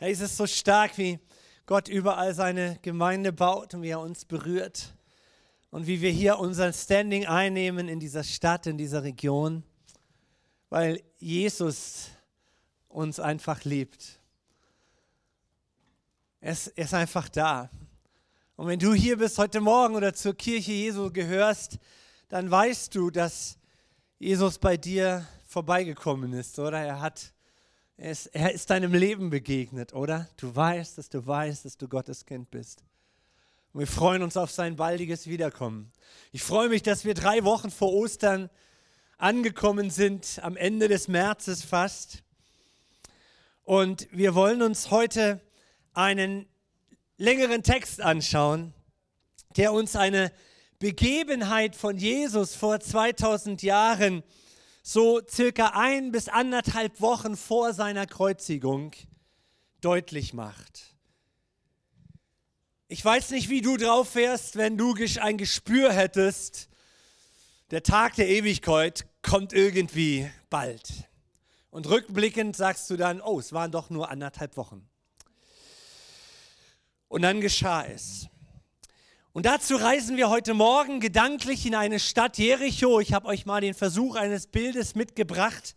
Hey, es ist so stark, wie Gott überall seine Gemeinde baut und wie er uns berührt und wie wir hier unser Standing einnehmen in dieser Stadt, in dieser Region, weil Jesus uns einfach liebt. Er ist, einfach da. Und wenn du hier bist heute Morgen oder zur Kirche Jesu gehörst, dann weißt du, dass Jesus bei dir vorbeigekommen ist, oder? Er hat er ist, er ist deinem Leben begegnet, oder? Du weißt, dass du weißt, dass du Gottes Kind bist. Und wir freuen uns auf sein baldiges Wiederkommen. Ich freue mich, dass wir drei Wochen vor Ostern angekommen sind, am Ende des Märzes fast. Und wir wollen uns heute einen längeren Text anschauen, der uns eine Begebenheit von Jesus vor 2000 Jahren so circa ein bis anderthalb Wochen vor seiner Kreuzigung deutlich macht. Ich weiß nicht, wie du drauf wärst, wenn du ein Gespür hättest, der Tag der Ewigkeit kommt irgendwie bald. Und rückblickend sagst du dann, oh, es waren doch nur anderthalb Wochen. Und dann geschah es. Und dazu reisen wir heute Morgen gedanklich in eine Stadt Jericho. Ich habe euch mal den Versuch eines Bildes mitgebracht.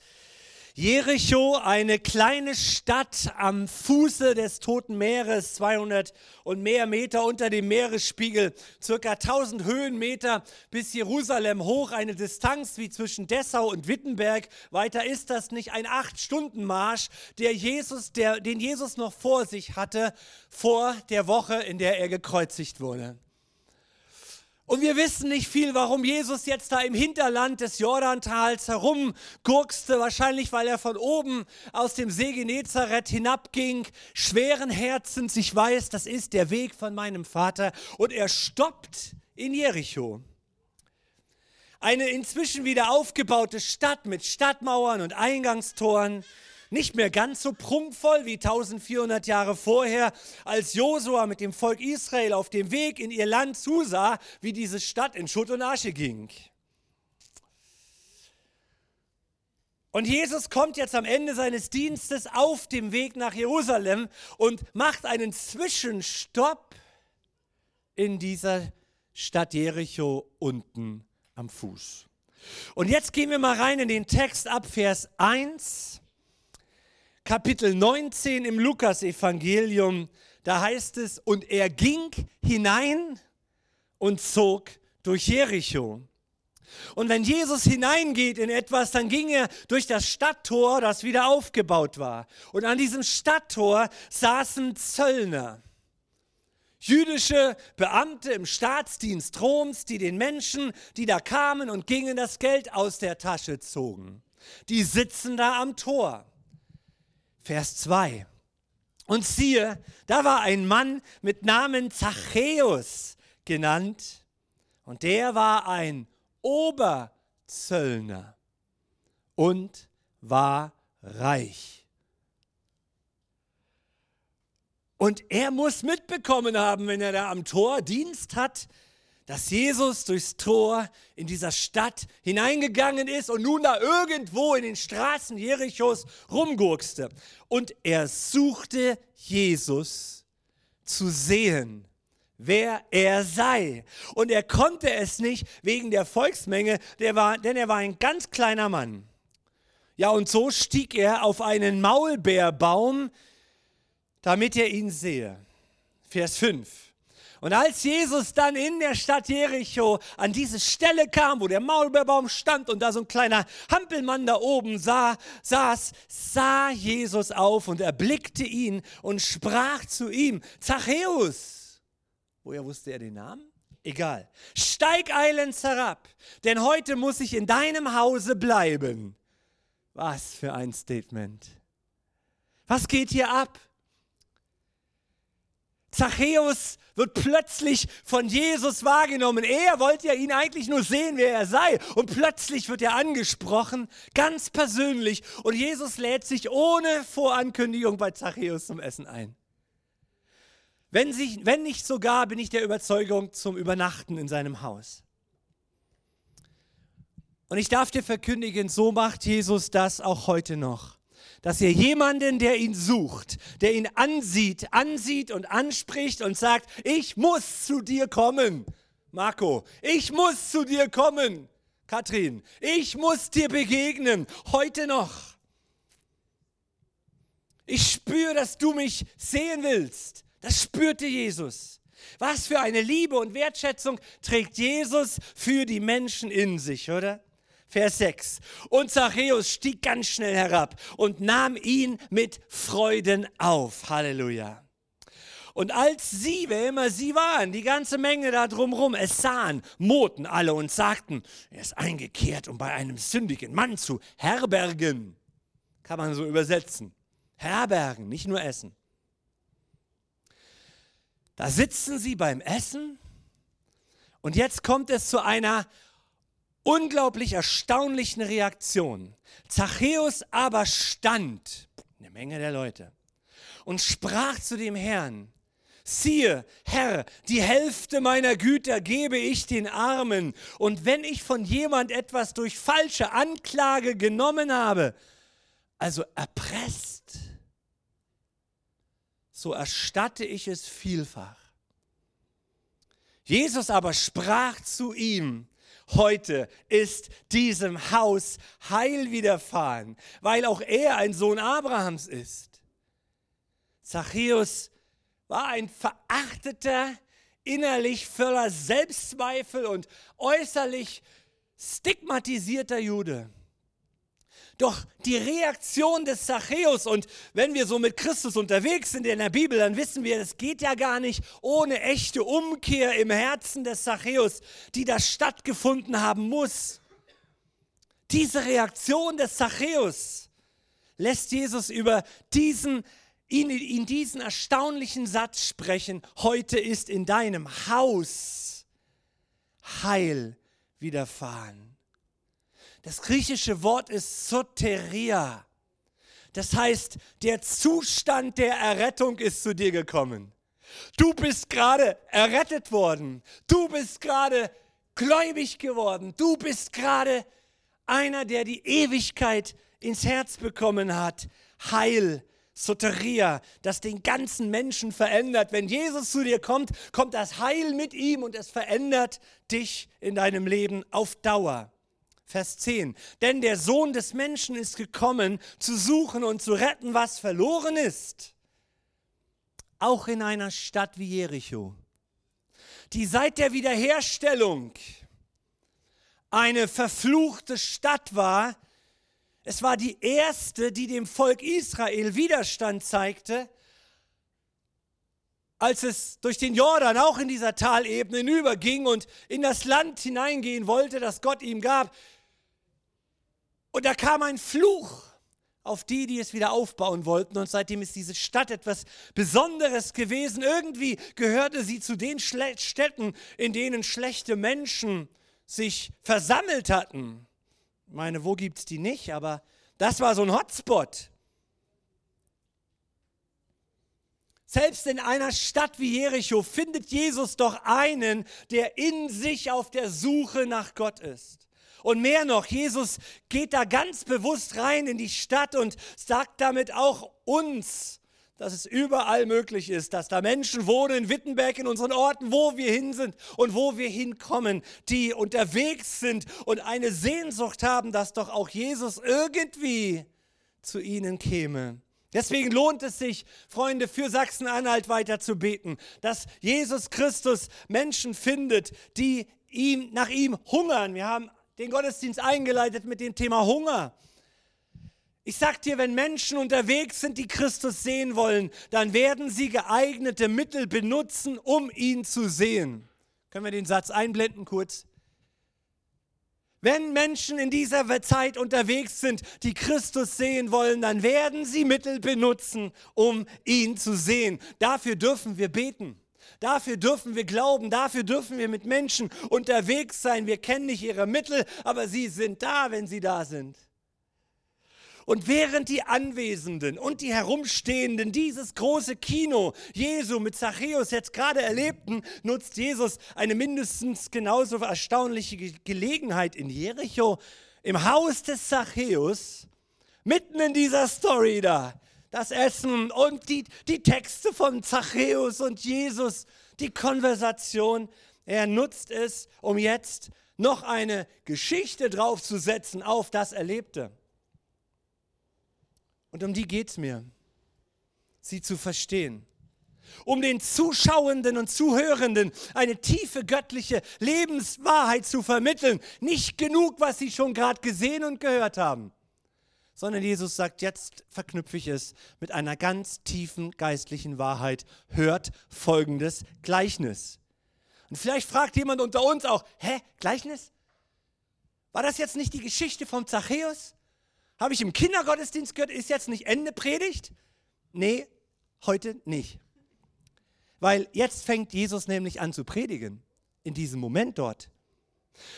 Jericho, eine kleine Stadt am Fuße des Toten Meeres, 200 und mehr Meter unter dem Meeresspiegel, circa 1000 Höhenmeter bis Jerusalem hoch, eine Distanz wie zwischen Dessau und Wittenberg. Weiter ist das nicht ein Acht-Stunden-Marsch, der Jesus, der, den Jesus noch vor sich hatte, vor der Woche, in der er gekreuzigt wurde. Und wir wissen nicht viel, warum Jesus jetzt da im Hinterland des Jordantals herumgurkste. Wahrscheinlich, weil er von oben aus dem See Genezareth hinabging, schweren Herzens. Ich weiß, das ist der Weg von meinem Vater. Und er stoppt in Jericho. Eine inzwischen wieder aufgebaute Stadt mit Stadtmauern und Eingangstoren nicht mehr ganz so prunkvoll wie 1400 Jahre vorher, als Josua mit dem Volk Israel auf dem Weg in ihr Land zusah, wie diese Stadt in Schutt und Asche ging. Und Jesus kommt jetzt am Ende seines Dienstes auf dem Weg nach Jerusalem und macht einen Zwischenstopp in dieser Stadt Jericho unten am Fuß. Und jetzt gehen wir mal rein in den Text ab Vers 1 Kapitel 19 im Lukasevangelium, da heißt es, und er ging hinein und zog durch Jericho. Und wenn Jesus hineingeht in etwas, dann ging er durch das Stadttor, das wieder aufgebaut war. Und an diesem Stadttor saßen Zöllner. Jüdische Beamte im Staatsdienst Roms, die den Menschen, die da kamen und gingen, das Geld aus der Tasche zogen. Die sitzen da am Tor. Vers 2. Und siehe, da war ein Mann mit Namen Zachäus genannt, und der war ein Oberzöllner und war reich. Und er muss mitbekommen haben, wenn er da am Tor Dienst hat, dass Jesus durchs Tor in dieser Stadt hineingegangen ist und nun da irgendwo in den Straßen Jerichos rumgurkste. Und er suchte Jesus zu sehen, wer er sei. Und er konnte es nicht wegen der Volksmenge, der war, denn er war ein ganz kleiner Mann. Ja, und so stieg er auf einen Maulbeerbaum, damit er ihn sehe. Vers 5. Und als Jesus dann in der Stadt Jericho an diese Stelle kam, wo der Maulbeerbaum stand und da so ein kleiner Hampelmann da oben sah, saß, sah Jesus auf und erblickte ihn und sprach zu ihm, Zachäus. Woher wusste er den Namen? Egal. Steig eilends herab, denn heute muss ich in deinem Hause bleiben. Was für ein Statement. Was geht hier ab? Zachäus wird plötzlich von Jesus wahrgenommen. Er wollte ja ihn eigentlich nur sehen, wer er sei. Und plötzlich wird er angesprochen, ganz persönlich. Und Jesus lädt sich ohne Vorankündigung bei Zachäus zum Essen ein. Wenn, sich, wenn nicht sogar, bin ich der Überzeugung, zum Übernachten in seinem Haus. Und ich darf dir verkündigen, so macht Jesus das auch heute noch dass ihr jemanden, der ihn sucht, der ihn ansieht, ansieht und anspricht und sagt, ich muss zu dir kommen. Marco, ich muss zu dir kommen. Katrin, ich muss dir begegnen, heute noch. Ich spüre, dass du mich sehen willst. Das spürte Jesus. Was für eine Liebe und Wertschätzung trägt Jesus für die Menschen in sich, oder? Vers 6. Und Zachäus stieg ganz schnell herab und nahm ihn mit Freuden auf. Halleluja. Und als sie, wer immer sie waren, die ganze Menge da drumherum, es sahen, moten alle und sagten, er ist eingekehrt, um bei einem sündigen Mann zu herbergen. Kann man so übersetzen. Herbergen, nicht nur essen. Da sitzen sie beim Essen und jetzt kommt es zu einer unglaublich erstaunlichen Reaktion. Zachäus aber stand, eine Menge der Leute, und sprach zu dem Herrn, siehe, Herr, die Hälfte meiner Güter gebe ich den Armen, und wenn ich von jemand etwas durch falsche Anklage genommen habe, also erpresst, so erstatte ich es vielfach. Jesus aber sprach zu ihm, heute ist diesem Haus Heil widerfahren, weil auch er ein Sohn Abrahams ist. Zachäus war ein verachteter, innerlich voller Selbstzweifel und äußerlich stigmatisierter Jude. Doch die Reaktion des Zachäus, und wenn wir so mit Christus unterwegs sind in der Bibel, dann wissen wir, es geht ja gar nicht ohne echte Umkehr im Herzen des Zachäus, die da stattgefunden haben muss. Diese Reaktion des Zachäus lässt Jesus über diesen, ihn in diesen erstaunlichen Satz sprechen, heute ist in deinem Haus Heil widerfahren. Das griechische Wort ist Soteria. Das heißt, der Zustand der Errettung ist zu dir gekommen. Du bist gerade errettet worden. Du bist gerade gläubig geworden. Du bist gerade einer, der die Ewigkeit ins Herz bekommen hat. Heil, Soteria, das den ganzen Menschen verändert. Wenn Jesus zu dir kommt, kommt das Heil mit ihm und es verändert dich in deinem Leben auf Dauer. Vers 10. Denn der Sohn des Menschen ist gekommen, zu suchen und zu retten, was verloren ist. Auch in einer Stadt wie Jericho, die seit der Wiederherstellung eine verfluchte Stadt war. Es war die erste, die dem Volk Israel Widerstand zeigte, als es durch den Jordan auch in dieser Talebene hinüberging und in das Land hineingehen wollte, das Gott ihm gab. Und da kam ein Fluch auf die, die es wieder aufbauen wollten. Und seitdem ist diese Stadt etwas Besonderes gewesen. Irgendwie gehörte sie zu den Schle Städten, in denen schlechte Menschen sich versammelt hatten. Ich meine, wo gibt es die nicht? Aber das war so ein Hotspot. Selbst in einer Stadt wie Jericho findet Jesus doch einen, der in sich auf der Suche nach Gott ist. Und mehr noch, Jesus geht da ganz bewusst rein in die Stadt und sagt damit auch uns, dass es überall möglich ist, dass da Menschen wohnen in Wittenberg, in unseren Orten, wo wir hin sind und wo wir hinkommen, die unterwegs sind und eine Sehnsucht haben, dass doch auch Jesus irgendwie zu ihnen käme. Deswegen lohnt es sich, Freunde, für Sachsen-Anhalt weiter zu beten, dass Jesus Christus Menschen findet, die ihm, nach ihm hungern. Wir haben den Gottesdienst eingeleitet mit dem Thema Hunger. Ich sag dir, wenn Menschen unterwegs sind, die Christus sehen wollen, dann werden sie geeignete Mittel benutzen, um ihn zu sehen. Können wir den Satz einblenden kurz? Wenn Menschen in dieser Zeit unterwegs sind, die Christus sehen wollen, dann werden sie Mittel benutzen, um ihn zu sehen. Dafür dürfen wir beten. Dafür dürfen wir glauben, dafür dürfen wir mit Menschen unterwegs sein. Wir kennen nicht ihre Mittel, aber sie sind da, wenn sie da sind. Und während die Anwesenden und die Herumstehenden dieses große Kino Jesu mit Zachäus jetzt gerade erlebten, nutzt Jesus eine mindestens genauso erstaunliche Gelegenheit in Jericho, im Haus des Zachäus, Mitten in dieser Story da. Das Essen und die, die Texte von Zachäus und Jesus, die Konversation. Er nutzt es, um jetzt noch eine Geschichte draufzusetzen auf das Erlebte. Und um die geht es mir, sie zu verstehen. Um den Zuschauenden und Zuhörenden eine tiefe göttliche Lebenswahrheit zu vermitteln. Nicht genug, was sie schon gerade gesehen und gehört haben, sondern Jesus sagt, jetzt verknüpfe ich es mit einer ganz tiefen geistlichen Wahrheit. Hört folgendes Gleichnis. Und vielleicht fragt jemand unter uns auch, hä, Gleichnis? War das jetzt nicht die Geschichte vom Zachäus? Habe ich im Kindergottesdienst gehört, ist jetzt nicht Ende Predigt? Nee, heute nicht. Weil jetzt fängt Jesus nämlich an zu predigen, in diesem Moment dort.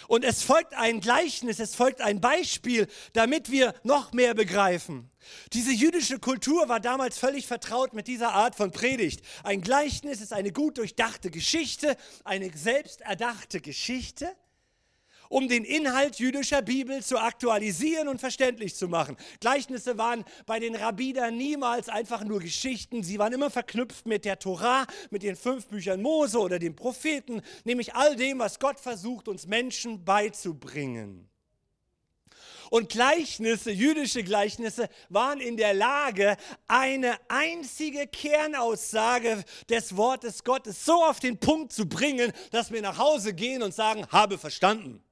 Und es folgt ein Gleichnis, es folgt ein Beispiel, damit wir noch mehr begreifen. Diese jüdische Kultur war damals völlig vertraut mit dieser Art von Predigt. Ein Gleichnis ist eine gut durchdachte Geschichte, eine selbsterdachte Geschichte, um den Inhalt jüdischer Bibel zu aktualisieren und verständlich zu machen. Gleichnisse waren bei den Rabbinern niemals einfach nur Geschichten, sie waren immer verknüpft mit der Tora, mit den fünf Büchern Mose oder den Propheten, nämlich all dem, was Gott versucht, uns Menschen beizubringen. Und Gleichnisse, jüdische Gleichnisse, waren in der Lage, eine einzige Kernaussage des Wortes Gottes so auf den Punkt zu bringen, dass wir nach Hause gehen und sagen, habe verstanden.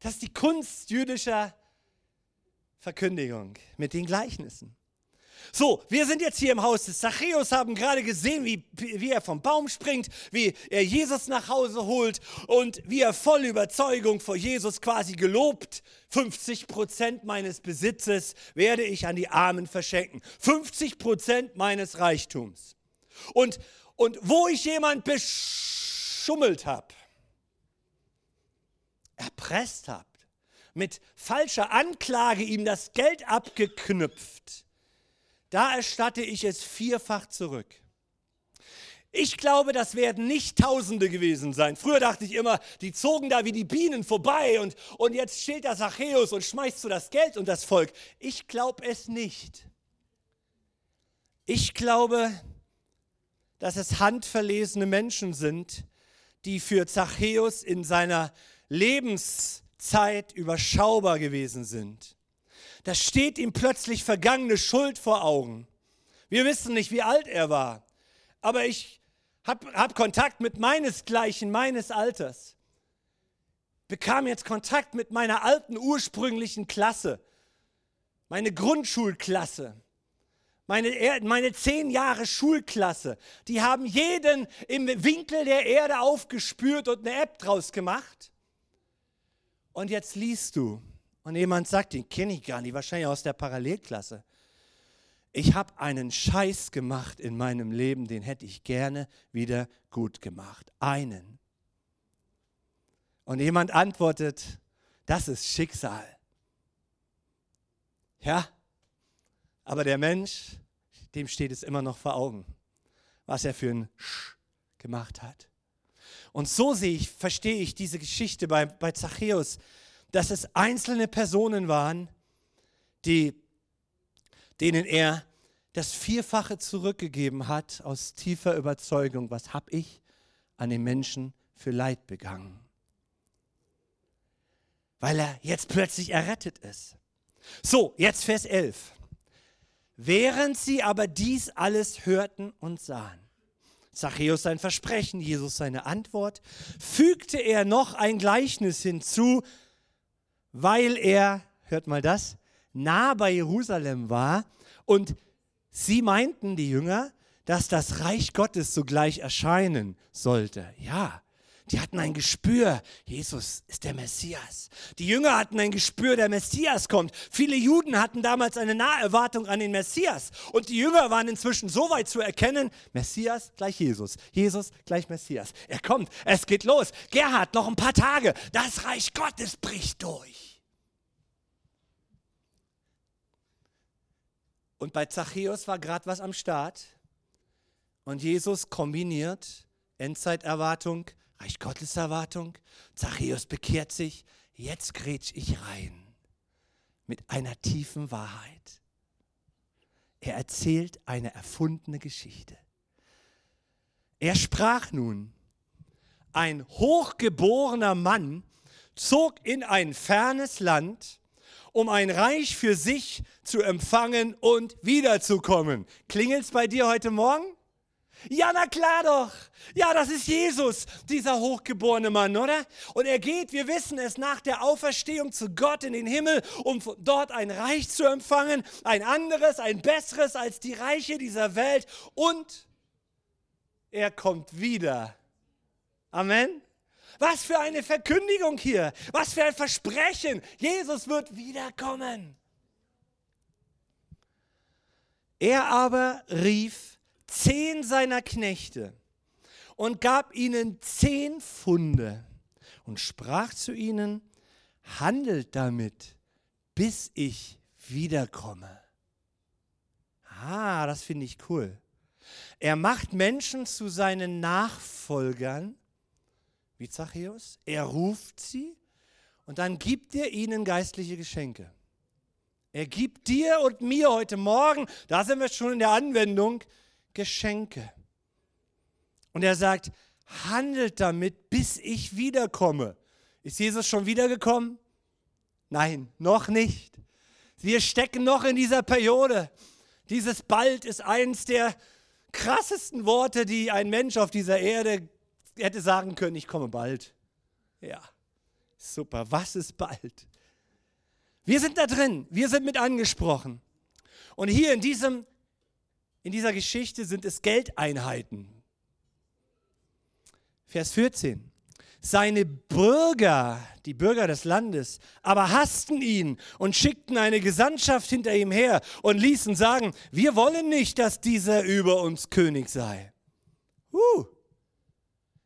Das ist die Kunst jüdischer Verkündigung mit den Gleichnissen. So, wir sind jetzt hier im Haus des Zachäus, haben gerade gesehen, wie, wie er vom Baum springt, wie er Jesus nach Hause holt und wie er voll Überzeugung vor Jesus quasi gelobt, 50 Prozent meines Besitzes werde ich an die Armen verschenken. 50 Prozent meines Reichtums. Und, und wo ich jemand beschummelt habe, erpresst habt, mit falscher Anklage ihm das Geld abgeknüpft, da erstatte ich es vierfach zurück. Ich glaube, das werden nicht Tausende gewesen sein. Früher dachte ich immer, die zogen da wie die Bienen vorbei und, und jetzt steht da Zachäus und schmeißt so das Geld und das Volk. Ich glaube es nicht. Ich glaube, dass es handverlesene Menschen sind, die für Zachäus in seiner Lebenszeit überschaubar gewesen sind. Da steht ihm plötzlich vergangene Schuld vor Augen. Wir wissen nicht, wie alt er war, aber ich habe hab Kontakt mit meinesgleichen, meines Alters. Bekam jetzt Kontakt mit meiner alten ursprünglichen Klasse, meine Grundschulklasse meine, meine zehn Jahre Schulklasse, die haben jeden im Winkel der Erde aufgespürt und eine App draus gemacht. Und jetzt liest du und jemand sagt, den kenne ich gar nicht, wahrscheinlich aus der Parallelklasse. Ich habe einen Scheiß gemacht in meinem Leben, den hätte ich gerne wieder gut gemacht. Einen. Und jemand antwortet, das ist Schicksal. Ja, aber der Mensch, dem steht es immer noch vor Augen, was er für ein Sch gemacht hat. Und so sehe ich, verstehe ich diese Geschichte bei, bei Zachäus, dass es einzelne Personen waren, die, denen er das Vierfache zurückgegeben hat aus tiefer Überzeugung. Was habe ich an den Menschen für Leid begangen? Weil er jetzt plötzlich errettet ist. So, jetzt Vers 11. Während sie aber dies alles hörten und sahen, Zachäus sein Versprechen, Jesus seine Antwort, fügte er noch ein Gleichnis hinzu, weil er, hört mal das, nah bei Jerusalem war und sie meinten, die Jünger, dass das Reich Gottes sogleich erscheinen sollte. Ja, die hatten ein Gespür, Jesus ist der Messias. Die Jünger hatten ein Gespür, der Messias kommt. Viele Juden hatten damals eine Naherwartung an den Messias. Und die Jünger waren inzwischen so weit zu erkennen, Messias gleich Jesus, Jesus gleich Messias. Er kommt, es geht los. Gerhard, noch ein paar Tage, das Reich Gottes bricht durch. Und bei Zachäus war gerade was am Start. Und Jesus kombiniert Endzeiterwartung Reich Gottes Erwartung. Zachäus bekehrt sich. Jetzt grätsch ich rein mit einer tiefen Wahrheit. Er erzählt eine erfundene Geschichte. Er sprach nun, ein hochgeborener Mann zog in ein fernes Land, um ein Reich für sich zu empfangen und wiederzukommen. Klingelt's bei dir heute Morgen? Ja, na klar doch. Ja, das ist Jesus, dieser hochgeborene Mann, oder? Und er geht, wir wissen es, nach der Auferstehung zu Gott in den Himmel, um dort ein Reich zu empfangen, ein anderes, ein besseres als die Reiche dieser Welt. Und er kommt wieder. Amen. Was für eine Verkündigung hier. Was für ein Versprechen. Jesus wird wiederkommen. Er aber rief zehn seiner Knechte und gab ihnen zehn Pfunde und sprach zu ihnen, handelt damit, bis ich wiederkomme. Ah, das finde ich cool. Er macht Menschen zu seinen Nachfolgern, wie Zachäus. Er ruft sie und dann gibt er ihnen geistliche Geschenke. Er gibt dir und mir heute Morgen, da sind wir schon in der Anwendung, Geschenke. Und er sagt, handelt damit, bis ich wiederkomme. Ist Jesus schon wiedergekommen? Nein, noch nicht. Wir stecken noch in dieser Periode. Dieses bald ist eins der krassesten Worte, die ein Mensch auf dieser Erde hätte sagen können, ich komme bald. Ja, super, was ist bald? Wir sind da drin, wir sind mit angesprochen. Und hier in diesem in dieser Geschichte sind es Geldeinheiten. Vers 14. Seine Bürger, die Bürger des Landes, aber hassten ihn und schickten eine Gesandtschaft hinter ihm her und ließen sagen, wir wollen nicht, dass dieser über uns König sei. Uh.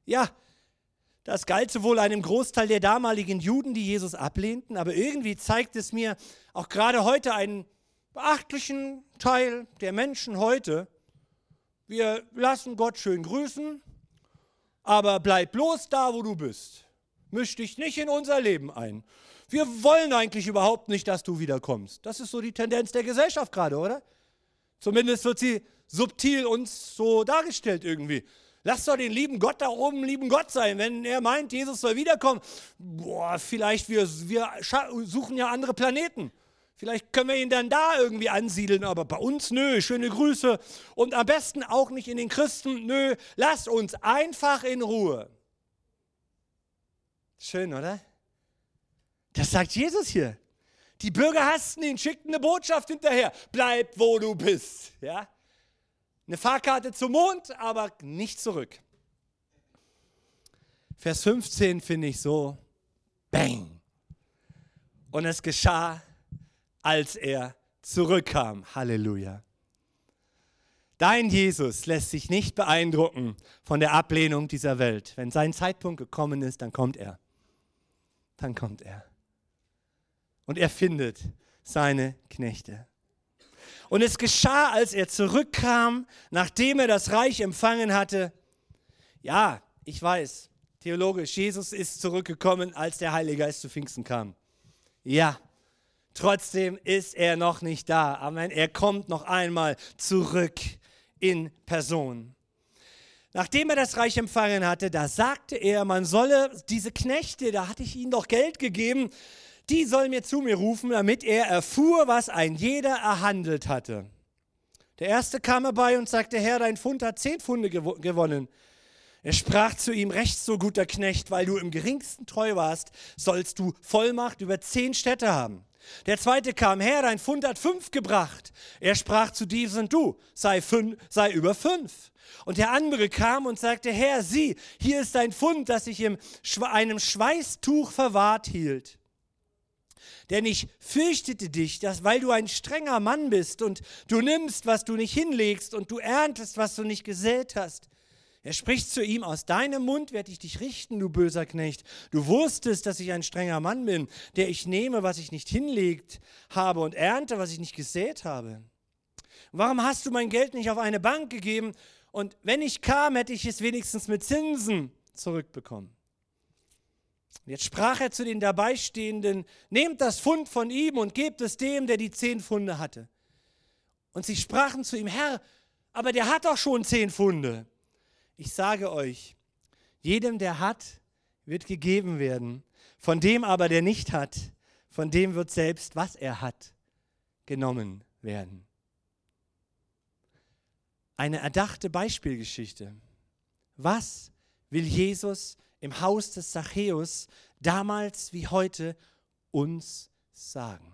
Ja, das galt sowohl einem Großteil der damaligen Juden, die Jesus ablehnten, aber irgendwie zeigt es mir auch gerade heute einen beachtlichen Teil der Menschen heute, wir lassen Gott schön grüßen, aber bleib bloß da, wo du bist. Misch dich nicht in unser Leben ein. Wir wollen eigentlich überhaupt nicht, dass du wiederkommst. Das ist so die Tendenz der Gesellschaft gerade, oder? Zumindest wird sie subtil uns so dargestellt irgendwie. Lass doch den lieben Gott da oben lieben Gott sein. Wenn er meint, Jesus soll wiederkommen, boah, vielleicht wir, wir suchen ja andere Planeten. Vielleicht können wir ihn dann da irgendwie ansiedeln, aber bei uns nö, schöne Grüße. Und am besten auch nicht in den Christen, nö, lasst uns einfach in Ruhe. Schön, oder? Das sagt Jesus hier. Die Bürger hassten ihn, schickten eine Botschaft hinterher. Bleib, wo du bist. Ja? Eine Fahrkarte zum Mond, aber nicht zurück. Vers 15 finde ich so, bang. Und es geschah, als er zurückkam. Halleluja. Dein Jesus lässt sich nicht beeindrucken von der Ablehnung dieser Welt. Wenn sein Zeitpunkt gekommen ist, dann kommt er. Dann kommt er. Und er findet seine Knechte. Und es geschah, als er zurückkam, nachdem er das Reich empfangen hatte. Ja, ich weiß, theologisch, Jesus ist zurückgekommen, als der Heilige Geist zu Pfingsten kam. Ja, Trotzdem ist er noch nicht da. Amen. Er kommt noch einmal zurück in Person. Nachdem er das Reich empfangen hatte, da sagte er, man solle diese Knechte, da hatte ich ihnen doch Geld gegeben, die sollen mir zu mir rufen, damit er erfuhr, was ein jeder erhandelt hatte. Der erste kam herbei und sagte, Herr, dein Fund hat zehn Funde gew gewonnen. Er sprach zu ihm, recht so guter Knecht, weil du im geringsten treu warst, sollst du Vollmacht über zehn Städte haben. Der zweite kam, Herr, dein Fund hat fünf gebracht. Er sprach zu diesem, du, sei, fünf, sei über fünf. Und der andere kam und sagte, Herr, sieh, hier ist dein Fund, das ich in einem Schweißtuch verwahrt hielt. Denn ich fürchtete dich, dass weil du ein strenger Mann bist und du nimmst, was du nicht hinlegst und du erntest, was du nicht gesät hast. Er spricht zu ihm, aus deinem Mund werde ich dich richten, du böser Knecht. Du wusstest, dass ich ein strenger Mann bin, der ich nehme, was ich nicht hinlegt habe und ernte, was ich nicht gesät habe. Warum hast du mein Geld nicht auf eine Bank gegeben? Und wenn ich kam, hätte ich es wenigstens mit Zinsen zurückbekommen. Jetzt sprach er zu den Dabeistehenden, nehmt das Pfund von ihm und gebt es dem, der die zehn Pfunde hatte. Und sie sprachen zu ihm, Herr, aber der hat doch schon zehn Pfunde. Ich sage euch, jedem, der hat, wird gegeben werden. Von dem aber, der nicht hat, von dem wird selbst, was er hat, genommen werden. Eine erdachte Beispielgeschichte. Was will Jesus im Haus des Zachäus damals wie heute uns sagen?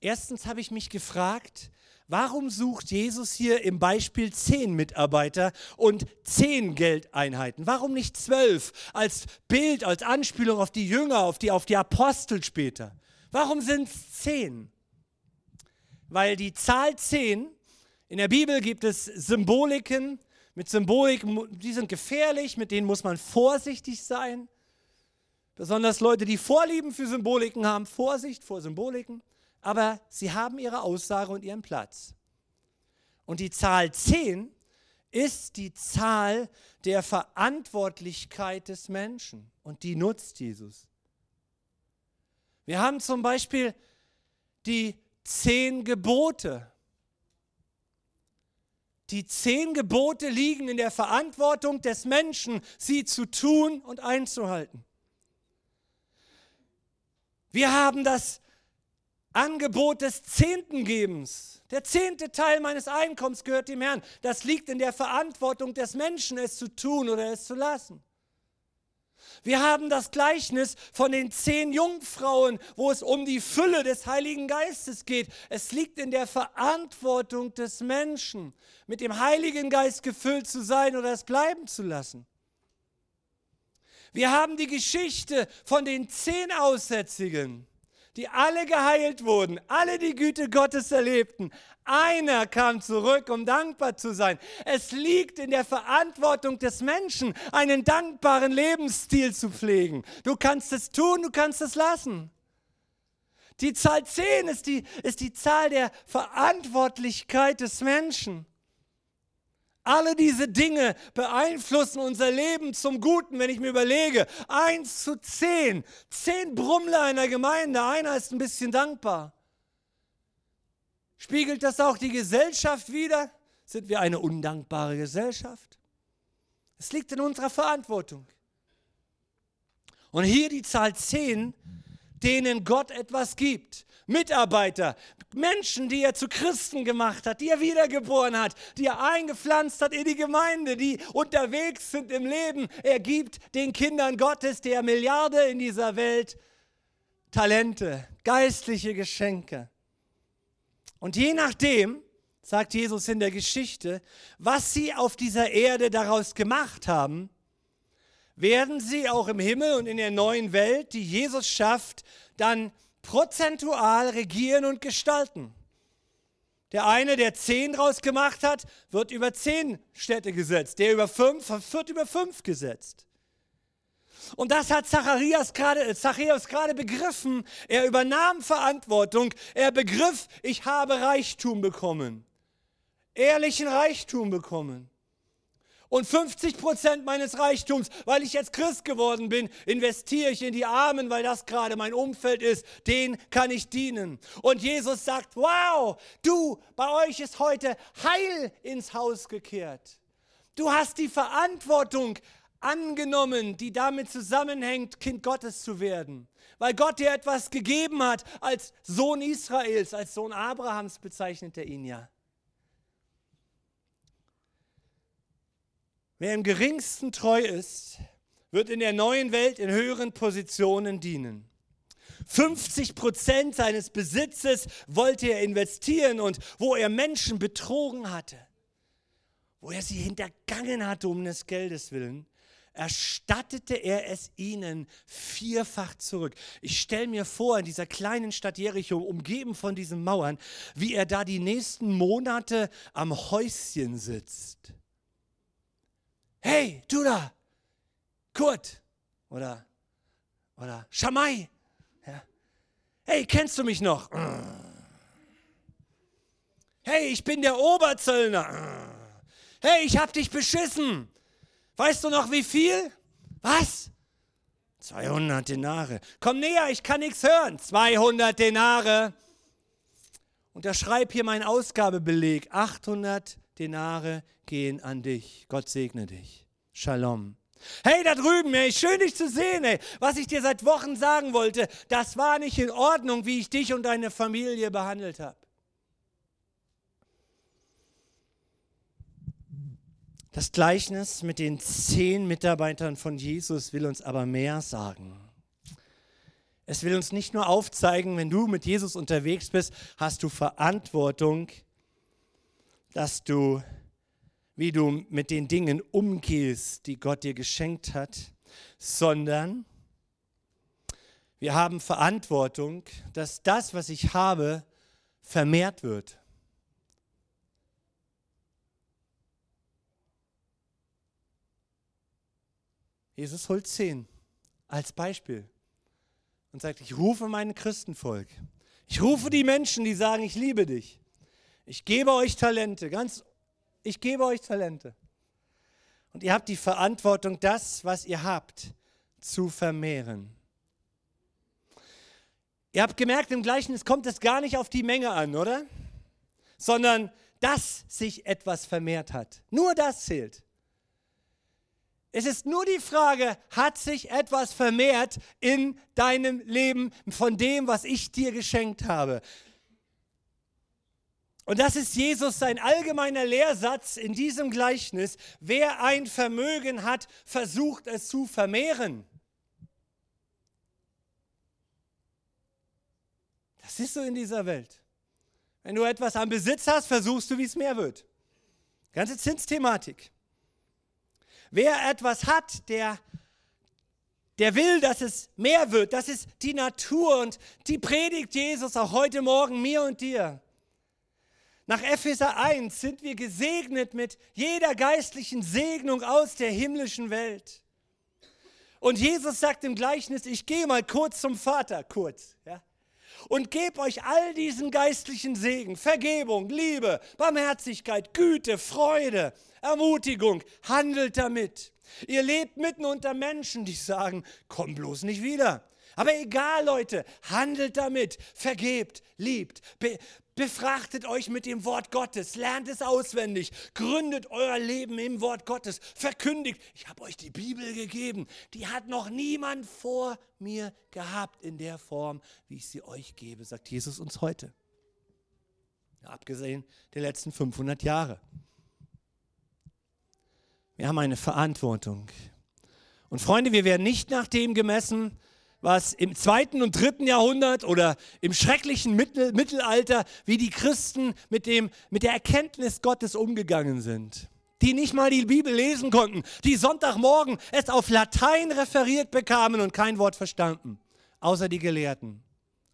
Erstens habe ich mich gefragt, warum sucht Jesus hier im Beispiel zehn Mitarbeiter und zehn Geldeinheiten? Warum nicht zwölf als Bild, als Anspielung auf die Jünger, auf die, auf die Apostel später? Warum sind es zehn? Weil die Zahl zehn, in der Bibel gibt es Symboliken, mit Symbolik, die sind gefährlich, mit denen muss man vorsichtig sein. Besonders Leute, die Vorlieben für Symboliken haben, Vorsicht vor Symboliken, aber sie haben ihre Aussage und ihren Platz. Und die Zahl 10 ist die Zahl der Verantwortlichkeit des Menschen und die nutzt Jesus. Wir haben zum Beispiel die zehn Gebote. Die zehn Gebote liegen in der Verantwortung des Menschen, sie zu tun und einzuhalten. Wir haben das Angebot des Zehntengebens. Der zehnte Teil meines Einkommens gehört dem Herrn. Das liegt in der Verantwortung des Menschen, es zu tun oder es zu lassen. Wir haben das Gleichnis von den zehn Jungfrauen, wo es um die Fülle des Heiligen Geistes geht. Es liegt in der Verantwortung des Menschen, mit dem Heiligen Geist gefüllt zu sein oder es bleiben zu lassen. Wir haben die Geschichte von den zehn Aussätzigen die alle geheilt wurden, alle die Güte Gottes erlebten. Einer kam zurück, um dankbar zu sein. Es liegt in der Verantwortung des Menschen, einen dankbaren Lebensstil zu pflegen. Du kannst es tun, du kannst es lassen. Die Zahl 10 ist die, ist die Zahl der Verantwortlichkeit des Menschen. Alle diese Dinge beeinflussen unser Leben zum Guten, wenn ich mir überlege. Eins zu zehn. Zehn Brummler in der Gemeinde. Einer ist ein bisschen dankbar. Spiegelt das auch die Gesellschaft wider? Sind wir eine undankbare Gesellschaft? Es liegt in unserer Verantwortung. Und hier die Zahl zehn, denen Gott etwas gibt. Mitarbeiter, Menschen, die er zu Christen gemacht hat, die er wiedergeboren hat, die er eingepflanzt hat in die Gemeinde, die unterwegs sind im Leben. Er gibt den Kindern Gottes, der Milliarde in dieser Welt, Talente, geistliche Geschenke. Und je nachdem, sagt Jesus in der Geschichte, was sie auf dieser Erde daraus gemacht haben, werden sie auch im Himmel und in der neuen Welt, die Jesus schafft, dann prozentual regieren und gestalten. Der eine, der zehn draus gemacht hat, wird über zehn Städte gesetzt. Der über fünf wird über fünf gesetzt. Und das hat Zacharias gerade, Zachäus gerade begriffen. Er übernahm Verantwortung. Er begriff, ich habe Reichtum bekommen. Ehrlichen Reichtum bekommen. Und 50 Prozent meines Reichtums, weil ich jetzt Christ geworden bin, investiere ich in die Armen, weil das gerade mein Umfeld ist. Den kann ich dienen. Und Jesus sagt, wow, du, bei euch ist heute Heil ins Haus gekehrt. Du hast die Verantwortung angenommen, die damit zusammenhängt, Kind Gottes zu werden. Weil Gott dir etwas gegeben hat als Sohn Israels, als Sohn Abrahams bezeichnet er ihn ja. Wer im geringsten treu ist, wird in der neuen Welt in höheren Positionen dienen. 50 Prozent seines Besitzes wollte er investieren und wo er Menschen betrogen hatte, wo er sie hintergangen hatte um des Geldes willen, erstattete er es ihnen vierfach zurück. Ich stelle mir vor, in dieser kleinen Stadt Jericho, umgeben von diesen Mauern, wie er da die nächsten Monate am Häuschen sitzt hey, du da, Kurt oder, oder Schamai. Ja. Hey, kennst du mich noch? Hey, ich bin der Oberzöllner. Hey, ich hab dich beschissen. Weißt du noch wie viel? Was? 200 Denare. Komm näher, ich kann nichts hören. 200 Denare. Unterschreib hier meinen Ausgabebeleg. 800 Denare gehen an dich. Gott segne dich. Shalom. Hey, da drüben, ey, schön dich zu sehen, ey. Was ich dir seit Wochen sagen wollte, das war nicht in Ordnung, wie ich dich und deine Familie behandelt habe. Das Gleichnis mit den zehn Mitarbeitern von Jesus will uns aber mehr sagen. Es will uns nicht nur aufzeigen, wenn du mit Jesus unterwegs bist, hast du Verantwortung, dass du, wie du mit den Dingen umgehst, die Gott dir geschenkt hat, sondern wir haben Verantwortung, dass das, was ich habe, vermehrt wird. Jesus holt zehn als Beispiel und sagt, ich rufe mein Christenvolk. Ich rufe die Menschen, die sagen, ich liebe dich. Ich gebe euch Talente, ganz, ich gebe euch Talente. Und ihr habt die Verantwortung, das, was ihr habt, zu vermehren. Ihr habt gemerkt, im Gleichnis kommt es gar nicht auf die Menge an, oder? Sondern, dass sich etwas vermehrt hat. Nur das zählt. Es ist nur die Frage, hat sich etwas vermehrt in deinem Leben von dem, was ich dir geschenkt habe? Und das ist Jesus sein allgemeiner Lehrsatz in diesem Gleichnis. Wer ein Vermögen hat, versucht es zu vermehren. Das ist so in dieser Welt. Wenn du etwas am Besitz hast, versuchst du, wie es mehr wird. Ganze Zinsthematik. Wer etwas hat, der, der will, dass es mehr wird. Das ist die Natur und die predigt Jesus auch heute Morgen mir und dir. Nach Epheser 1 sind wir gesegnet mit jeder geistlichen Segnung aus der himmlischen Welt. Und Jesus sagt im Gleichnis, ich gehe mal kurz zum Vater, kurz, ja, und gebe euch all diesen geistlichen Segen, Vergebung, Liebe, Barmherzigkeit, Güte, Freude, Ermutigung, handelt damit. Ihr lebt mitten unter Menschen, die sagen, komm bloß nicht wieder. Aber egal, Leute, handelt damit, vergebt, liebt, be befrachtet euch mit dem Wort Gottes, lernt es auswendig, gründet euer Leben im Wort Gottes, verkündigt, ich habe euch die Bibel gegeben, die hat noch niemand vor mir gehabt in der Form, wie ich sie euch gebe, sagt Jesus uns heute. Abgesehen der letzten 500 Jahre. Wir haben eine Verantwortung. Und Freunde, wir werden nicht nach dem gemessen, was im zweiten und dritten Jahrhundert oder im schrecklichen Mittel, Mittelalter, wie die Christen mit, dem, mit der Erkenntnis Gottes umgegangen sind. Die nicht mal die Bibel lesen konnten, die Sonntagmorgen es auf Latein referiert bekamen und kein Wort verstanden, außer die Gelehrten.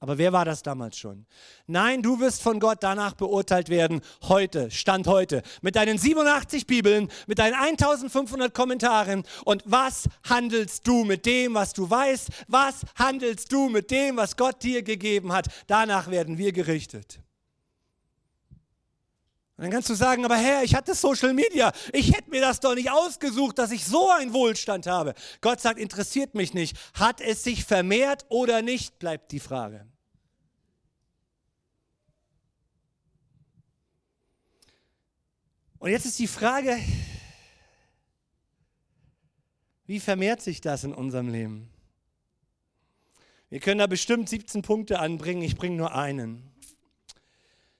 Aber wer war das damals schon? Nein, du wirst von Gott danach beurteilt werden, heute, Stand heute, mit deinen 87 Bibeln, mit deinen 1500 Kommentaren. Und was handelst du mit dem, was du weißt? Was handelst du mit dem, was Gott dir gegeben hat? Danach werden wir gerichtet. Und dann kannst du sagen, aber Herr, ich hatte Social Media. Ich hätte mir das doch nicht ausgesucht, dass ich so einen Wohlstand habe. Gott sagt, interessiert mich nicht. Hat es sich vermehrt oder nicht, bleibt die Frage. Und jetzt ist die Frage, wie vermehrt sich das in unserem Leben? Wir können da bestimmt 17 Punkte anbringen, ich bringe nur einen.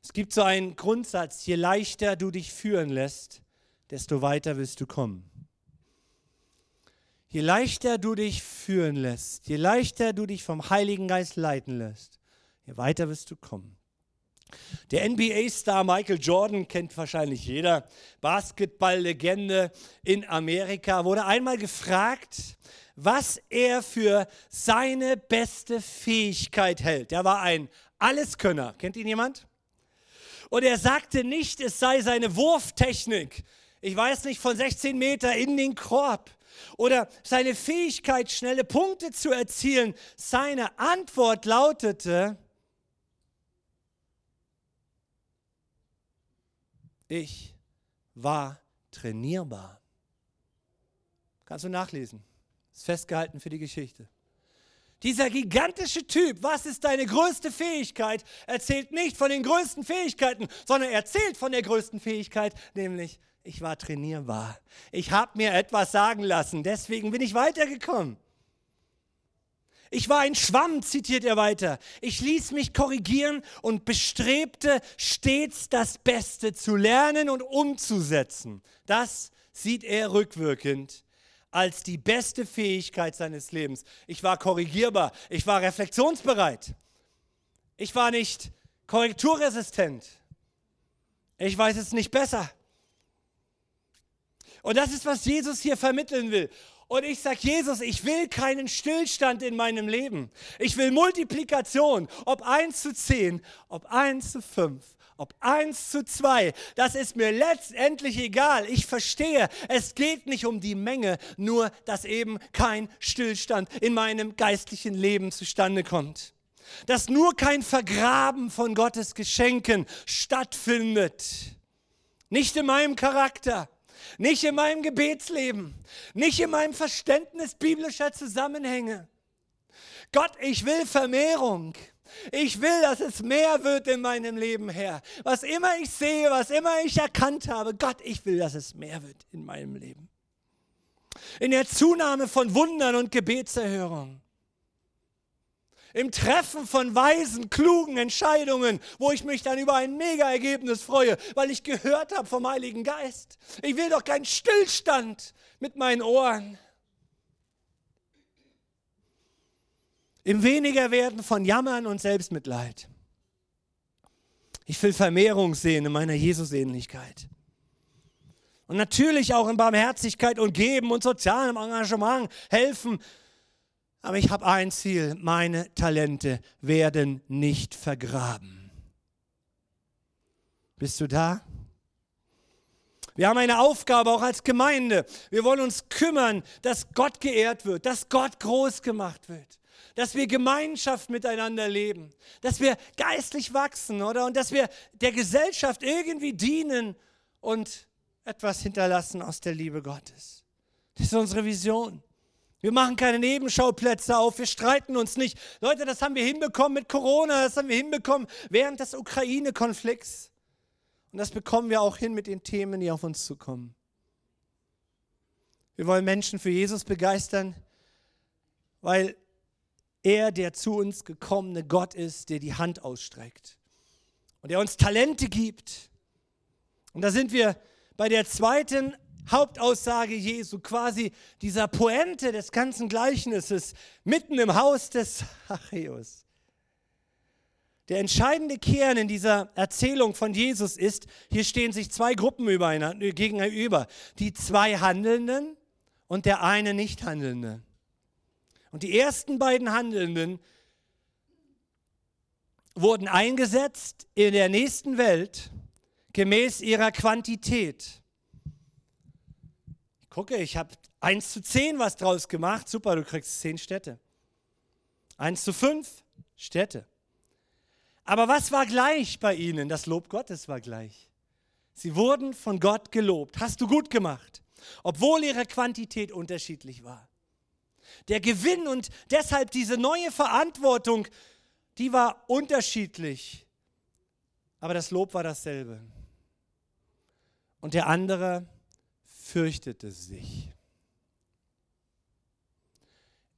Es gibt so einen Grundsatz, je leichter du dich führen lässt, desto weiter wirst du kommen. Je leichter du dich führen lässt, je leichter du dich vom Heiligen Geist leiten lässt, je weiter wirst du kommen. Der NBA-Star Michael Jordan kennt wahrscheinlich jeder, Basketball-Legende in Amerika, wurde einmal gefragt, was er für seine beste Fähigkeit hält. Er war ein Alleskönner. Kennt ihn jemand? Und er sagte nicht, es sei seine Wurftechnik. Ich weiß nicht, von 16 Meter in den Korb. Oder seine Fähigkeit, schnelle Punkte zu erzielen. Seine Antwort lautete, ich war trainierbar. Kannst du nachlesen. Ist festgehalten für die Geschichte. Dieser gigantische Typ, was ist deine größte Fähigkeit, erzählt nicht von den größten Fähigkeiten, sondern erzählt von der größten Fähigkeit, nämlich ich war trainierbar. Ich habe mir etwas sagen lassen, deswegen bin ich weitergekommen. Ich war ein Schwamm, zitiert er weiter. Ich ließ mich korrigieren und bestrebte stets das Beste zu lernen und umzusetzen. Das sieht er rückwirkend als die beste Fähigkeit seines Lebens. Ich war korrigierbar, ich war reflexionsbereit, ich war nicht korrekturresistent. Ich weiß es nicht besser. Und das ist, was Jesus hier vermitteln will. Und ich sage, Jesus, ich will keinen Stillstand in meinem Leben. Ich will Multiplikation, ob 1 zu 10, ob 1 zu 5, ob 1 zu 2. Das ist mir letztendlich egal. Ich verstehe, es geht nicht um die Menge, nur dass eben kein Stillstand in meinem geistlichen Leben zustande kommt. Dass nur kein Vergraben von Gottes Geschenken stattfindet. Nicht in meinem Charakter nicht in meinem Gebetsleben, nicht in meinem Verständnis biblischer Zusammenhänge. Gott, ich will Vermehrung. Ich will, dass es mehr wird in meinem Leben, Herr. Was immer ich sehe, was immer ich erkannt habe, Gott, ich will, dass es mehr wird in meinem Leben. In der Zunahme von Wundern und Gebetserhörung im Treffen von weisen, klugen Entscheidungen, wo ich mich dann über ein Mega-Ergebnis freue, weil ich gehört habe vom Heiligen Geist. Ich will doch keinen Stillstand mit meinen Ohren. Im Wenigerwerden von Jammern und Selbstmitleid. Ich will Vermehrung sehen in meiner Jesusähnlichkeit. Und natürlich auch in Barmherzigkeit und Geben und sozialem Engagement helfen, aber ich habe ein Ziel, meine Talente werden nicht vergraben. Bist du da? Wir haben eine Aufgabe auch als Gemeinde. Wir wollen uns kümmern, dass Gott geehrt wird, dass Gott groß gemacht wird, dass wir Gemeinschaft miteinander leben, dass wir geistlich wachsen, oder? Und dass wir der Gesellschaft irgendwie dienen und etwas hinterlassen aus der Liebe Gottes. Das ist unsere Vision. Wir machen keine Nebenschauplätze auf, wir streiten uns nicht. Leute, das haben wir hinbekommen mit Corona, das haben wir hinbekommen während des Ukraine-Konflikts. Und das bekommen wir auch hin mit den Themen, die auf uns zukommen. Wir wollen Menschen für Jesus begeistern, weil er der zu uns gekommene Gott ist, der die Hand ausstreckt und der uns Talente gibt. Und da sind wir bei der zweiten Hauptaussage Jesu, quasi dieser Pointe des ganzen Gleichnisses mitten im Haus des Zachäus. Der entscheidende Kern in dieser Erzählung von Jesus ist, hier stehen sich zwei Gruppen gegenüber, die zwei Handelnden und der eine Nicht-Handelnde. Und die ersten beiden Handelnden wurden eingesetzt in der nächsten Welt gemäß ihrer Quantität. Gucke, ich habe 1 zu 10 was draus gemacht. Super, du kriegst 10 Städte. 1 zu 5 Städte. Aber was war gleich bei ihnen? Das Lob Gottes war gleich. Sie wurden von Gott gelobt. Hast du gut gemacht, obwohl ihre Quantität unterschiedlich war. Der Gewinn und deshalb diese neue Verantwortung, die war unterschiedlich. Aber das Lob war dasselbe. Und der andere, fürchtete sich.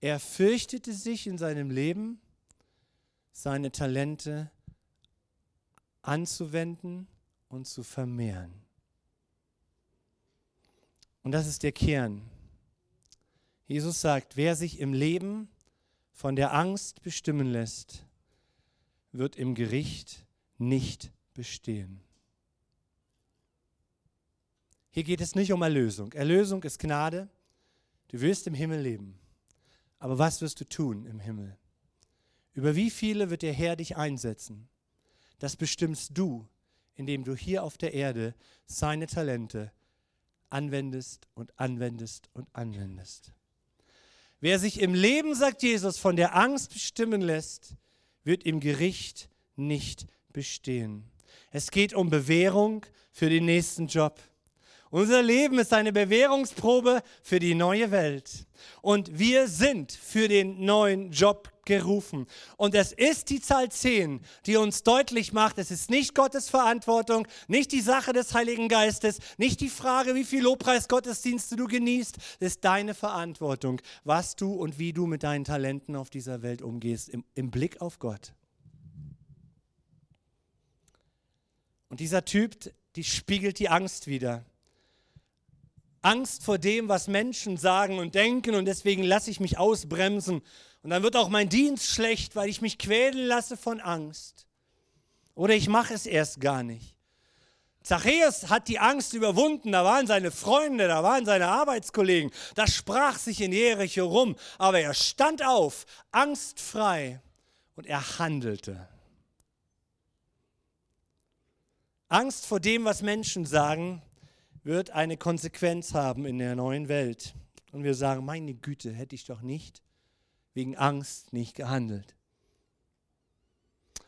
Er fürchtete sich in seinem Leben, seine Talente anzuwenden und zu vermehren. Und das ist der Kern. Jesus sagt, wer sich im Leben von der Angst bestimmen lässt, wird im Gericht nicht bestehen. Hier geht es nicht um Erlösung. Erlösung ist Gnade. Du wirst im Himmel leben. Aber was wirst du tun im Himmel? Über wie viele wird der Herr dich einsetzen? Das bestimmst du, indem du hier auf der Erde seine Talente anwendest und anwendest und anwendest. Wer sich im Leben, sagt Jesus, von der Angst bestimmen lässt, wird im Gericht nicht bestehen. Es geht um Bewährung für den nächsten Job. Unser Leben ist eine Bewährungsprobe für die neue Welt. Und wir sind für den neuen Job gerufen. Und es ist die Zahl 10, die uns deutlich macht, es ist nicht Gottes Verantwortung, nicht die Sache des Heiligen Geistes, nicht die Frage, wie viel Lobpreisgottesdienste du genießt. Es ist deine Verantwortung, was du und wie du mit deinen Talenten auf dieser Welt umgehst, im, im Blick auf Gott. Und dieser Typ, die spiegelt die Angst wieder. Angst vor dem, was Menschen sagen und denken und deswegen lasse ich mich ausbremsen. Und dann wird auch mein Dienst schlecht, weil ich mich quälen lasse von Angst. Oder ich mache es erst gar nicht. Zachäus hat die Angst überwunden, da waren seine Freunde, da waren seine Arbeitskollegen, das sprach sich in Jericho rum, aber er stand auf, angstfrei und er handelte. Angst vor dem, was Menschen sagen, wird eine Konsequenz haben in der neuen Welt. Und wir sagen, meine Güte, hätte ich doch nicht wegen Angst nicht gehandelt.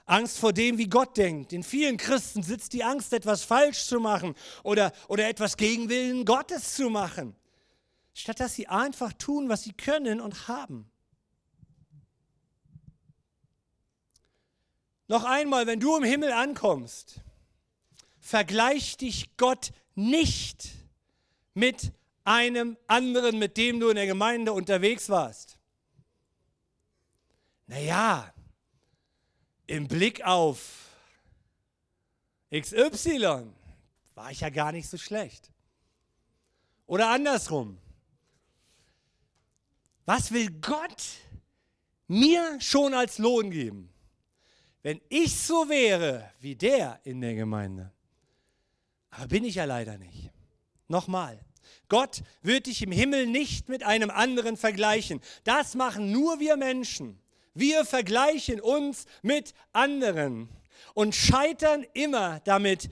Angst vor dem, wie Gott denkt. In vielen Christen sitzt die Angst, etwas falsch zu machen oder, oder etwas gegen Willen Gottes zu machen, statt dass sie einfach tun, was sie können und haben. Noch einmal, wenn du im Himmel ankommst, vergleich dich Gott nicht mit einem anderen, mit dem du in der Gemeinde unterwegs warst. Naja, im Blick auf XY war ich ja gar nicht so schlecht. Oder andersrum. Was will Gott mir schon als Lohn geben, wenn ich so wäre wie der in der Gemeinde? Aber bin ich ja leider nicht. Nochmal. Gott wird dich im Himmel nicht mit einem anderen vergleichen. Das machen nur wir Menschen. Wir vergleichen uns mit anderen und scheitern immer damit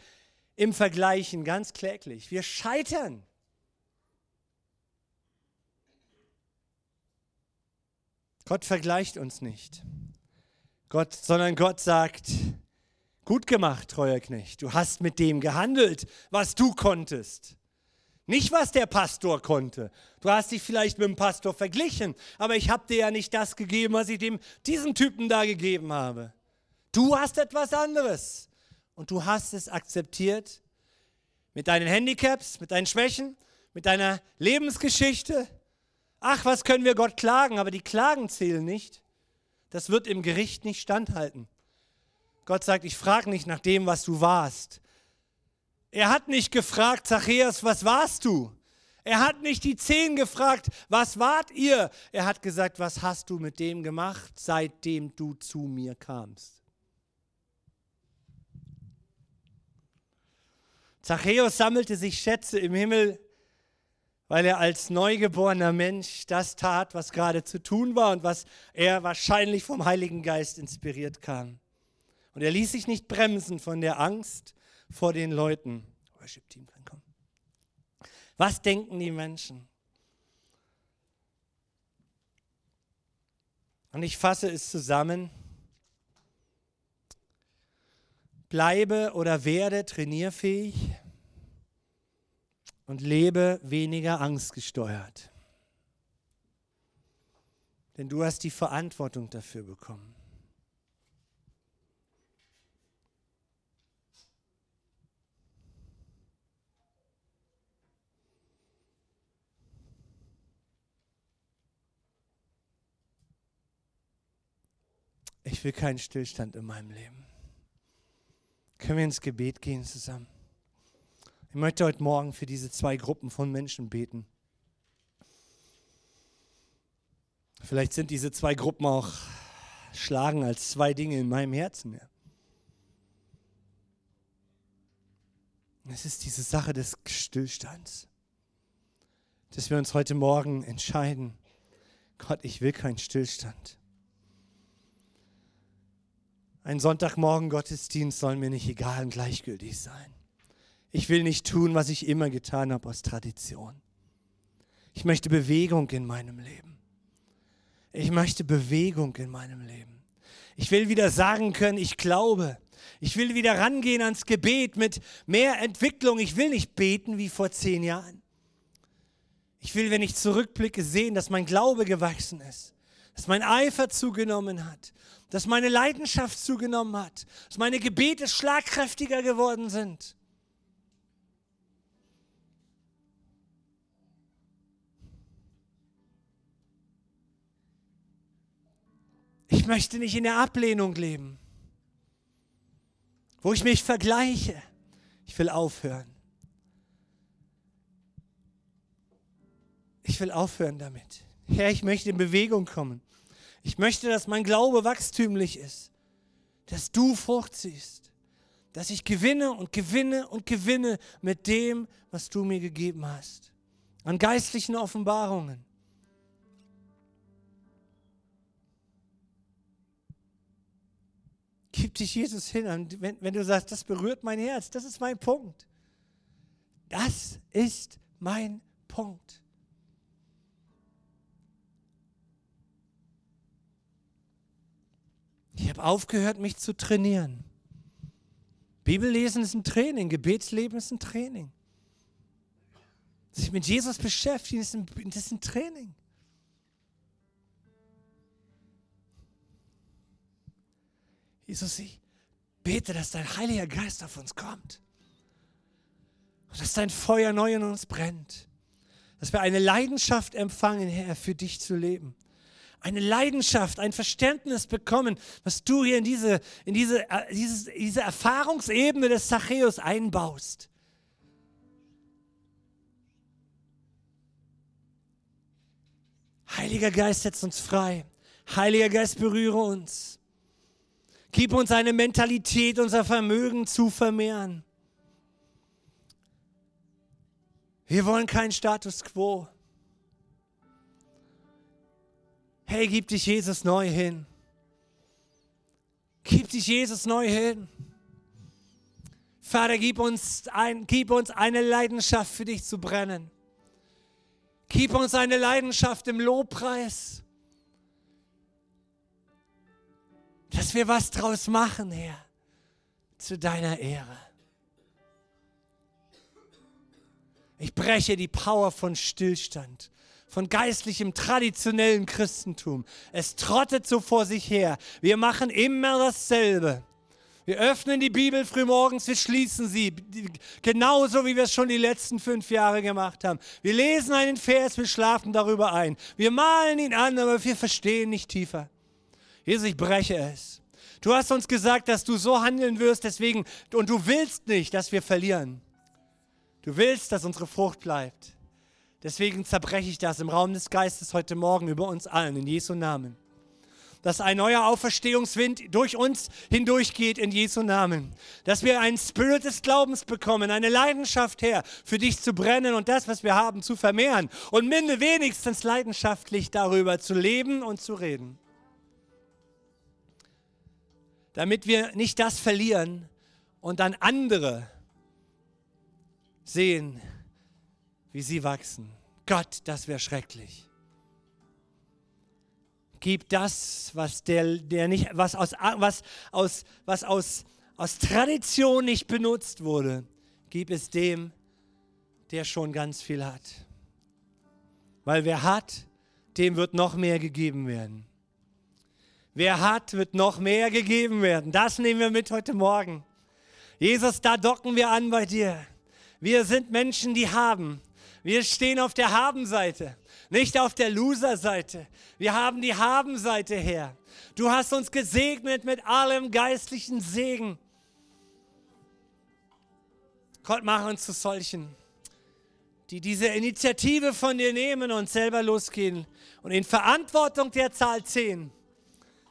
im Vergleichen ganz kläglich. Wir scheitern. Gott vergleicht uns nicht. Gott, sondern Gott sagt, Gut gemacht, treuer Knecht. Du hast mit dem gehandelt, was du konntest. Nicht, was der Pastor konnte. Du hast dich vielleicht mit dem Pastor verglichen, aber ich habe dir ja nicht das gegeben, was ich dem, diesem Typen da gegeben habe. Du hast etwas anderes. Und du hast es akzeptiert mit deinen Handicaps, mit deinen Schwächen, mit deiner Lebensgeschichte. Ach, was können wir Gott klagen, aber die Klagen zählen nicht. Das wird im Gericht nicht standhalten. Gott sagt, ich frage nicht nach dem, was du warst. Er hat nicht gefragt, Zachäus, was warst du? Er hat nicht die zehn gefragt, was wart ihr? Er hat gesagt, was hast du mit dem gemacht, seitdem du zu mir kamst? Zachäus sammelte sich Schätze im Himmel, weil er als neugeborener Mensch das tat, was gerade zu tun war und was er wahrscheinlich vom Heiligen Geist inspiriert kam. Und er ließ sich nicht bremsen von der Angst vor den Leuten. Worship-Team kann kommen. Was denken die Menschen? Und ich fasse es zusammen. Bleibe oder werde trainierfähig und lebe weniger angstgesteuert. Denn du hast die Verantwortung dafür bekommen. Ich will keinen Stillstand in meinem Leben. Können wir ins Gebet gehen zusammen? Ich möchte heute Morgen für diese zwei Gruppen von Menschen beten. Vielleicht sind diese zwei Gruppen auch schlagen als zwei Dinge in meinem Herzen. Ja. Es ist diese Sache des Stillstands, dass wir uns heute Morgen entscheiden, Gott, ich will keinen Stillstand. Ein Sonntagmorgen Gottesdienst soll mir nicht egal und gleichgültig sein. Ich will nicht tun, was ich immer getan habe aus Tradition. Ich möchte Bewegung in meinem Leben. Ich möchte Bewegung in meinem Leben. Ich will wieder sagen können, ich glaube. Ich will wieder rangehen ans Gebet mit mehr Entwicklung. Ich will nicht beten wie vor zehn Jahren. Ich will, wenn ich zurückblicke, sehen, dass mein Glaube gewachsen ist, dass mein Eifer zugenommen hat, dass meine Leidenschaft zugenommen hat, dass meine Gebete schlagkräftiger geworden sind. Ich möchte nicht in der Ablehnung leben, wo ich mich vergleiche. Ich will aufhören. Ich will aufhören damit. Herr, ich möchte in Bewegung kommen. Ich möchte, dass mein Glaube wachstümlich ist, dass du Frucht siehst, dass ich gewinne und gewinne und gewinne mit dem, was du mir gegeben hast. An geistlichen Offenbarungen. Gib dich Jesus hin. Wenn, wenn du sagst, das berührt mein Herz, das ist mein Punkt. Das ist mein Punkt. Ich habe aufgehört, mich zu trainieren. Bibellesen ist ein Training, Gebetsleben ist ein Training. Sich mit Jesus beschäftigen ist ein, ist ein Training. Jesus, ich bete, dass dein Heiliger Geist auf uns kommt. Und dass dein Feuer neu in uns brennt. Dass wir eine Leidenschaft empfangen, Herr, für dich zu leben eine Leidenschaft, ein Verständnis bekommen, was du hier in diese, in diese, äh, dieses, diese Erfahrungsebene des Zachäus einbaust. Heiliger Geist, setz uns frei. Heiliger Geist, berühre uns. Gib uns eine Mentalität, unser Vermögen zu vermehren. Wir wollen keinen Status quo. Hey, gib dich Jesus neu hin. Gib dich Jesus neu hin. Vater, gib uns, ein, gib uns eine Leidenschaft für dich zu brennen. Gib uns eine Leidenschaft im Lobpreis. Dass wir was draus machen, Herr, zu deiner Ehre. Ich breche die Power von Stillstand von geistlichem, traditionellen Christentum. Es trottet so vor sich her. Wir machen immer dasselbe. Wir öffnen die Bibel frühmorgens, wir schließen sie, genauso wie wir es schon die letzten fünf Jahre gemacht haben. Wir lesen einen Vers, wir schlafen darüber ein. Wir malen ihn an, aber wir verstehen nicht tiefer. Jesus, ich breche es. Du hast uns gesagt, dass du so handeln wirst, deswegen, und du willst nicht, dass wir verlieren. Du willst, dass unsere Frucht bleibt. Deswegen zerbreche ich das im Raum des Geistes heute Morgen über uns allen, in Jesu Namen. Dass ein neuer Auferstehungswind durch uns hindurchgeht in Jesu Namen. Dass wir einen Spirit des Glaubens bekommen, eine Leidenschaft her, für dich zu brennen und das, was wir haben, zu vermehren. Und minde wenigstens leidenschaftlich darüber zu leben und zu reden. Damit wir nicht das verlieren und dann andere sehen, wie sie wachsen. Gott, das wäre schrecklich. Gib das, was der, der nicht, was aus, was aus, was aus, aus Tradition nicht benutzt wurde, gib es dem, der schon ganz viel hat. Weil wer hat, dem wird noch mehr gegeben werden. Wer hat, wird noch mehr gegeben werden. Das nehmen wir mit heute Morgen. Jesus, da docken wir an bei dir. Wir sind Menschen, die haben. Wir stehen auf der Habenseite, nicht auf der Loser-Seite. Wir haben die Habenseite her. Du hast uns gesegnet mit allem geistlichen Segen. Gott, mach uns zu solchen, die diese Initiative von dir nehmen und selber losgehen und in Verantwortung der Zahl 10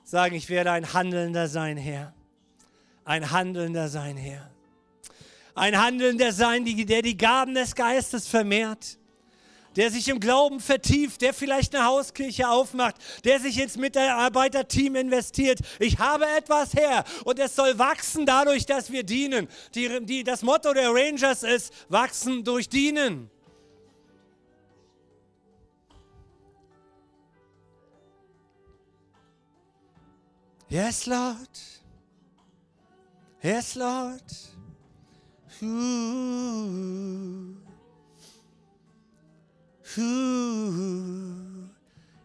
sagen, ich werde ein Handelnder sein, Herr. Ein Handelnder sein, Herr ein Handelnder sein, der die Gaben des Geistes vermehrt, der sich im Glauben vertieft, der vielleicht eine Hauskirche aufmacht, der sich ins Mitarbeiterteam investiert. Ich habe etwas her und es soll wachsen dadurch, dass wir dienen. Die, die, das Motto der Rangers ist, wachsen durch Dienen. Yes, Lord. Yes, Lord.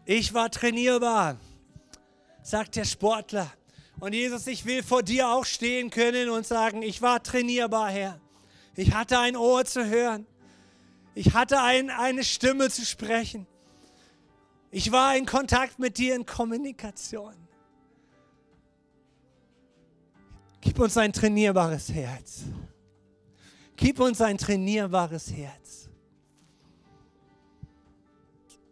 Ich war trainierbar, sagt der Sportler. Und Jesus, ich will vor dir auch stehen können und sagen, ich war trainierbar, Herr. Ich hatte ein Ohr zu hören. Ich hatte ein, eine Stimme zu sprechen. Ich war in Kontakt mit dir in Kommunikation. Gib uns ein trainierbares Herz. Gib uns ein trainierbares Herz.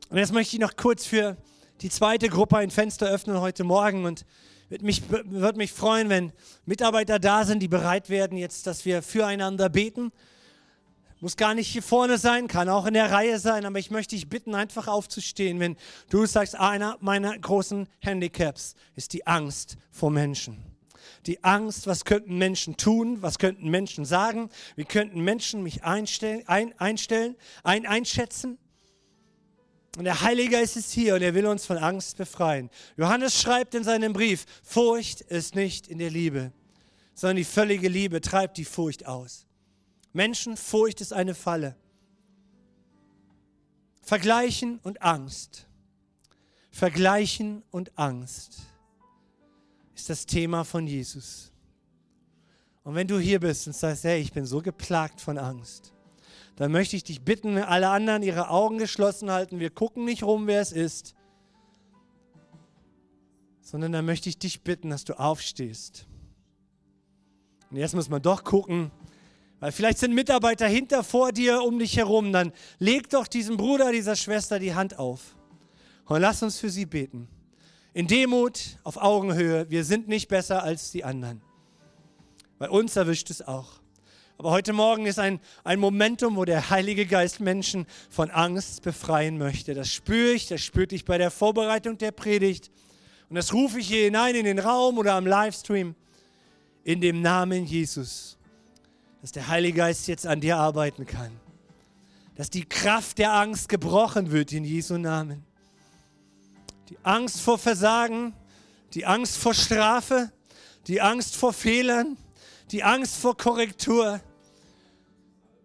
Und jetzt möchte ich noch kurz für die zweite Gruppe ein Fenster öffnen heute Morgen und würde mich, würde mich freuen, wenn Mitarbeiter da sind, die bereit werden, jetzt, dass wir füreinander beten. Muss gar nicht hier vorne sein, kann auch in der Reihe sein, aber ich möchte dich bitten, einfach aufzustehen, wenn du sagst, einer meiner großen Handicaps ist die Angst vor Menschen. Die Angst, was könnten Menschen tun, was könnten Menschen sagen, wie könnten Menschen mich einstellen, ein, einstellen, ein, einschätzen. Und der Heilige Geist ist hier und er will uns von Angst befreien. Johannes schreibt in seinem Brief, Furcht ist nicht in der Liebe, sondern die völlige Liebe treibt die Furcht aus. Menschenfurcht ist eine Falle. Vergleichen und Angst. Vergleichen und Angst ist das Thema von Jesus. Und wenn du hier bist und sagst, hey, ich bin so geplagt von Angst, dann möchte ich dich bitten, alle anderen ihre Augen geschlossen halten. Wir gucken nicht rum, wer es ist, sondern dann möchte ich dich bitten, dass du aufstehst. Und jetzt muss man doch gucken, weil vielleicht sind Mitarbeiter hinter vor dir um dich herum. Dann leg doch diesem Bruder, dieser Schwester die Hand auf und lass uns für sie beten. In Demut, auf Augenhöhe. Wir sind nicht besser als die anderen. Bei uns erwischt es auch. Aber heute Morgen ist ein, ein Momentum, wo der Heilige Geist Menschen von Angst befreien möchte. Das spüre ich, das spürt ich bei der Vorbereitung der Predigt. Und das rufe ich hier hinein in den Raum oder am Livestream. In dem Namen Jesus. Dass der Heilige Geist jetzt an dir arbeiten kann. Dass die Kraft der Angst gebrochen wird in Jesu Namen. Die Angst vor Versagen, die Angst vor Strafe, die Angst vor Fehlern, die Angst vor Korrektur.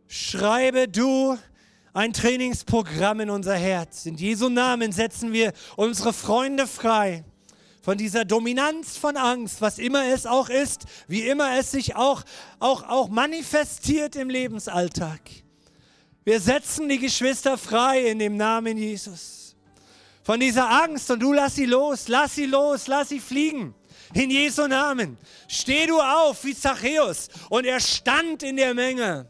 Schreibe du ein Trainingsprogramm in unser Herz. In Jesu Namen setzen wir unsere Freunde frei von dieser Dominanz von Angst, was immer es auch ist, wie immer es sich auch, auch, auch manifestiert im Lebensalltag. Wir setzen die Geschwister frei in dem Namen Jesus. Von dieser Angst und du lass sie los, lass sie los, lass sie fliegen. In Jesu Namen. Steh du auf wie Zachäus. Und er stand in der Menge.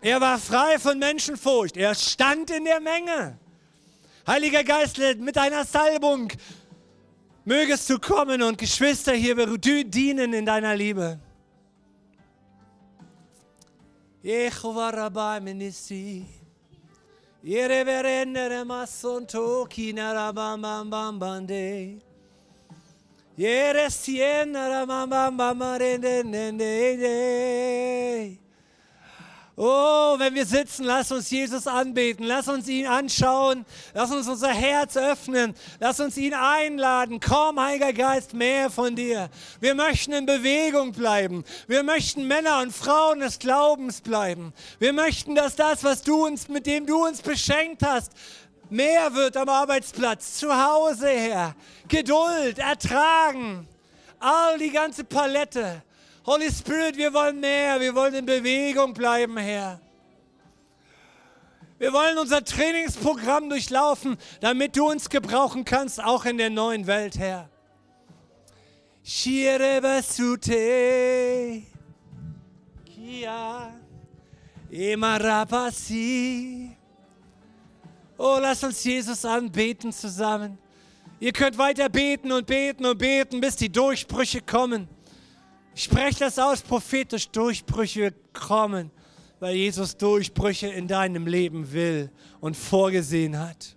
Er war frei von Menschenfurcht. Er stand in der Menge. Heiliger Geist, mit deiner Salbung mögest du kommen und Geschwister hier dienen in deiner Liebe. Jehovah Rabbi Menisi. Yereverendere masonto kinarabambambambande. Yeresien narabambambamarende nende. Oh, wenn wir sitzen, lass uns Jesus anbeten, lass uns ihn anschauen, lass uns unser Herz öffnen, lass uns ihn einladen. Komm, Heiliger Geist, mehr von dir. Wir möchten in Bewegung bleiben. Wir möchten Männer und Frauen des Glaubens bleiben. Wir möchten, dass das, was du uns, mit dem du uns beschenkt hast, mehr wird am Arbeitsplatz, zu Hause, Herr. Geduld, ertragen, all die ganze Palette. Holy Spirit, wir wollen mehr, wir wollen in Bewegung bleiben, Herr. Wir wollen unser Trainingsprogramm durchlaufen, damit du uns gebrauchen kannst, auch in der neuen Welt, Herr. Shirebasute, Kia, Emarapasi. Oh, lass uns Jesus anbeten zusammen. Ihr könnt weiter beten und beten und beten, bis die Durchbrüche kommen. Spreche das aus, prophetisch Durchbrüche kommen, weil Jesus Durchbrüche in deinem Leben will und vorgesehen hat.